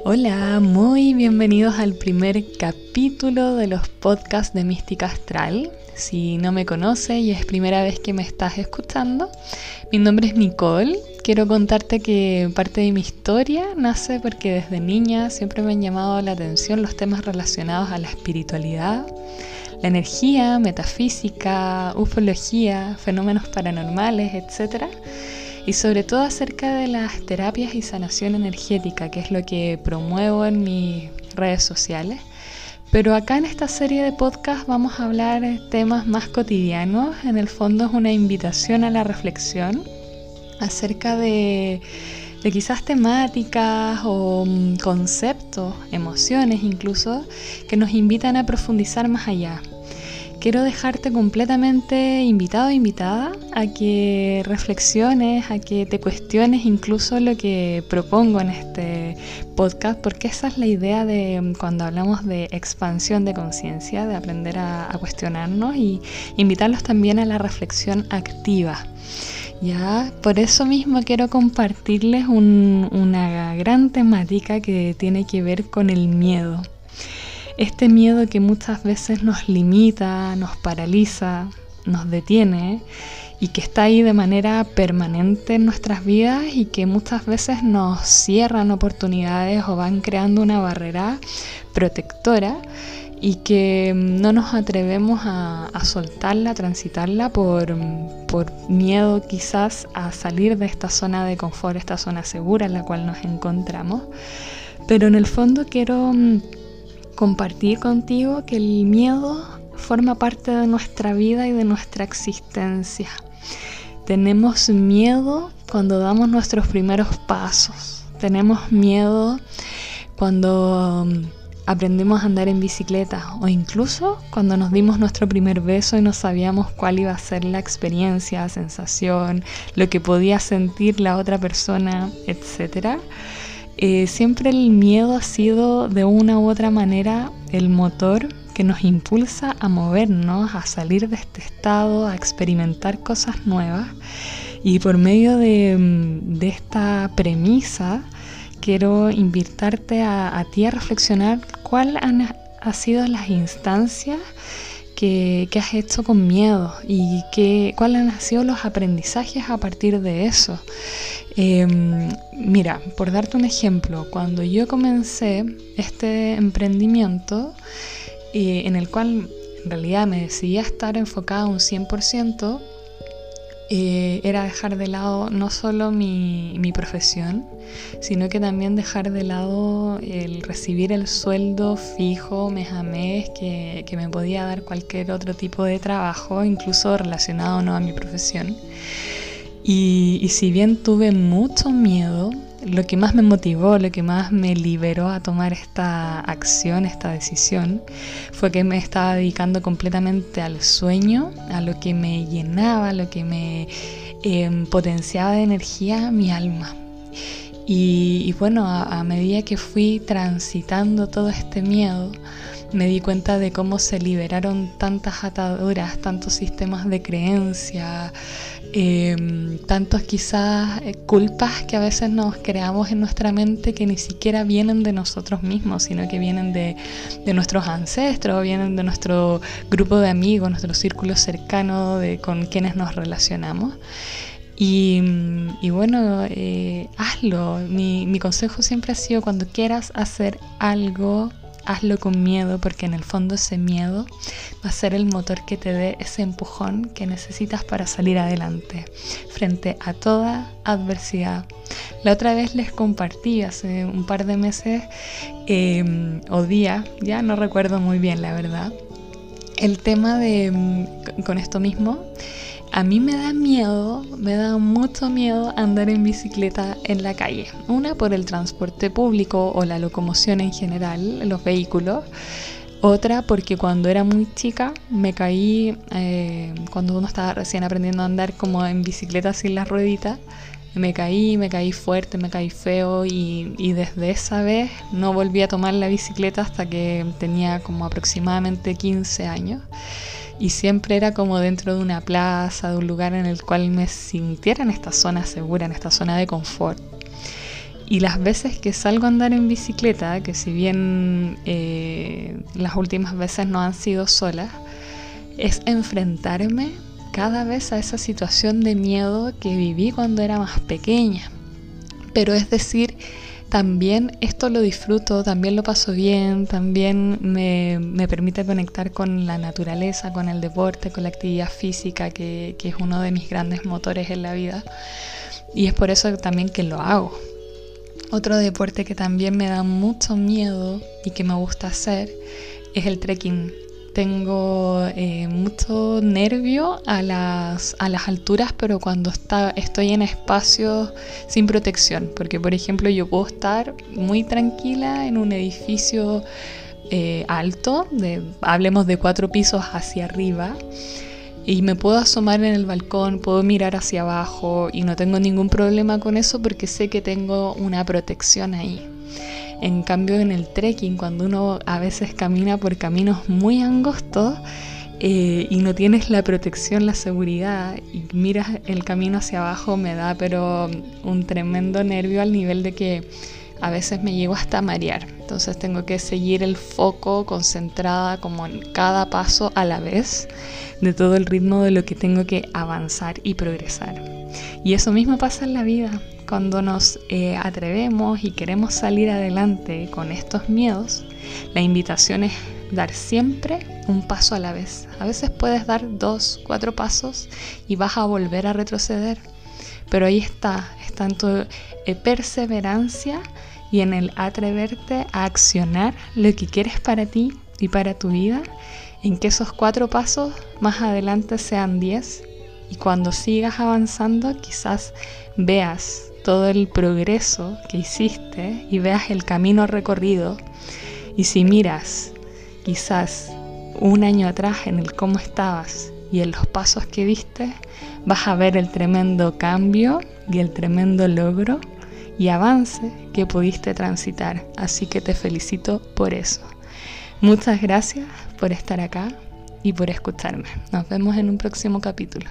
Hola, muy bienvenidos al primer capítulo de los podcasts de Mística Astral. Si no me conoces y es primera vez que me estás escuchando, mi nombre es Nicole. Quiero contarte que parte de mi historia nace porque desde niña siempre me han llamado la atención los temas relacionados a la espiritualidad, la energía, metafísica, ufología, fenómenos paranormales, etc y sobre todo acerca de las terapias y sanación energética, que es lo que promuevo en mis redes sociales. Pero acá en esta serie de podcast vamos a hablar temas más cotidianos, en el fondo es una invitación a la reflexión acerca de, de quizás temáticas o mm, conceptos, emociones incluso, que nos invitan a profundizar más allá quiero dejarte completamente invitado o invitada a que reflexiones, a que te cuestiones incluso lo que propongo en este podcast, porque esa es la idea de mm, cuando hablamos de expansión de conciencia, de aprender a, cuestionarnos y invitarlos también a la reflexión activa. Ya, por eso mismo quiero compartirles una gran temática que tiene que ver con el miedo este miedo que muchas veces nos limita, nos paraliza, nos detiene y que está ahí de manera permanente en nuestras vidas y que muchas veces nos cierran oportunidades o van creando una barrera protectora y que no nos atrevemos a, soltarla, a transitarla por, por, miedo quizás a salir de esta zona de confort, esta zona segura en la cual nos encontramos. Pero en el fondo quiero compartir contigo que el miedo forma parte de nuestra vida y de nuestra existencia. Tenemos miedo cuando damos nuestros primeros pasos. Tenemos miedo cuando um, aprendimos a andar en bicicleta o incluso cuando nos dimos nuestro primer beso y no sabíamos cuál iba a ser la experiencia, sensación, lo que podía sentir la otra persona, etcétera. Eh, siempre el miedo ha sido de una u otra manera el motor que nos impulsa a movernos, a salir de este estado, a experimentar cosas nuevas. Y por medio de, mm, esta premisa, quiero invitarte a, ti a reflexionar cuáles han sido las instancias que, has hecho con miedo y que, cuáles han sido los aprendizajes a partir de eso. Em, mira, por darte un ejemplo, cuando yo comencé este emprendimiento, eh, en el cual en realidad me decidí a estar enfocada un 100%, eh, era dejar de lado no solo mi, profesión, sino que también dejar de lado el recibir el sueldo fijo mes a mes que, me podía dar cualquier otro tipo de trabajo, incluso relacionado no a mi profesión. Y, si bien tuve mucho miedo, lo que más me motivó, lo que más me liberó a tomar esta acción, esta decisión, fue que me estaba dedicando completamente al sueño, a lo que me llenaba, a lo que me em, potenciaba de energía mi alma. Y, bueno, a medida que fui transitando todo este miedo, me di cuenta de cómo se liberaron tantas ataduras, tantos sistemas de creencia, em, tantos quizás eh, culpas que a veces nos creamos en nuestra mente que ni siquiera vienen de nosotros mismos, sino que vienen de, nuestros ancestros, vienen de nuestro grupo de amigos, nuestro círculo cercano de, con quienes nos relacionamos. Y, bueno, eh, hazlo. Mi, mi consejo siempre ha sido cuando quieras hacer algo hazlo con miedo porque en el fondo ese miedo va a ser el motor que te dé ese empujón que necesitas para salir adelante frente a toda adversidad. La otra vez les compartí hace un par de meses em, o día, ya no recuerdo muy bien la verdad, el tema de em, con esto mismo a mí me da miedo, me da mucho miedo andar en bicicleta en la calle. Una por el transporte público o la locomoción en general, los vehículos. Otra porque cuando era muy chica me caí, eh, cuando uno estaba recién aprendiendo a andar como en bicicleta sin las rueditas, me caí, me caí fuerte, me caí feo y, y, desde esa vez no volví a tomar la bicicleta hasta que tenía como aproximadamente 15 años y siempre era como dentro de una plaza, de un lugar en el cual me sintiera en esta zona segura, en esta zona de confort. Y las veces que salgo a andar en bicicleta, que si bien eh, las últimas veces no han sido solas, es enfrentarme cada vez a esa situación de miedo que viví cuando era más pequeña. Pero es decir, también esto lo disfruto, también lo paso bien, también me, permite conectar con la naturaleza, con el deporte, con la actividad física, que, que es uno de mis grandes motores en la vida. Y es por eso también que lo hago. Otro deporte que también me da mucho miedo y que me gusta hacer es el trekking tengo eh, mucho nervio a las, a las alturas, pero cuando está, estoy en espacios sin protección, porque por ejemplo yo puedo estar muy tranquila en un edificio eh, alto, de, hablemos de cuatro pisos hacia arriba, y me puedo asomar en el balcón, puedo mirar hacia abajo y no tengo ningún problema con eso porque sé que tengo una protección ahí. En cambio, en el trekking, cuando uno a veces camina por caminos muy angostos eh, y no tienes la protección, la seguridad y miras el camino hacia abajo, me da pero un tremendo nervio al nivel de que a veces me llego hasta marear. Entonces tengo que seguir el foco concentrada como en cada paso a la vez de todo el ritmo de lo que tengo que avanzar y progresar. Y eso mismo pasa en la vida. Cuando nos eh, atrevemos y queremos salir adelante con estos miedos, la invitación es dar siempre un paso a la vez. A veces puedes dar dos, cuatro pasos y vas a volver a retroceder. Pero ahí está, está en tu eh, perseverancia y en el atreverte a accionar lo que quieres para ti y para tu vida, en que esos cuatro pasos más adelante sean diez y cuando sigas avanzando quizás veas todo el progreso que hiciste y veas el camino recorrido. Y si miras quizás un año atrás en el cómo estabas y en los pasos que diste, vas a ver el tremendo cambio y el tremendo logro y avance que pudiste transitar. Así que te felicito por eso. Muchas gracias por estar acá y por escucharme. Nos vemos en un próximo capítulo.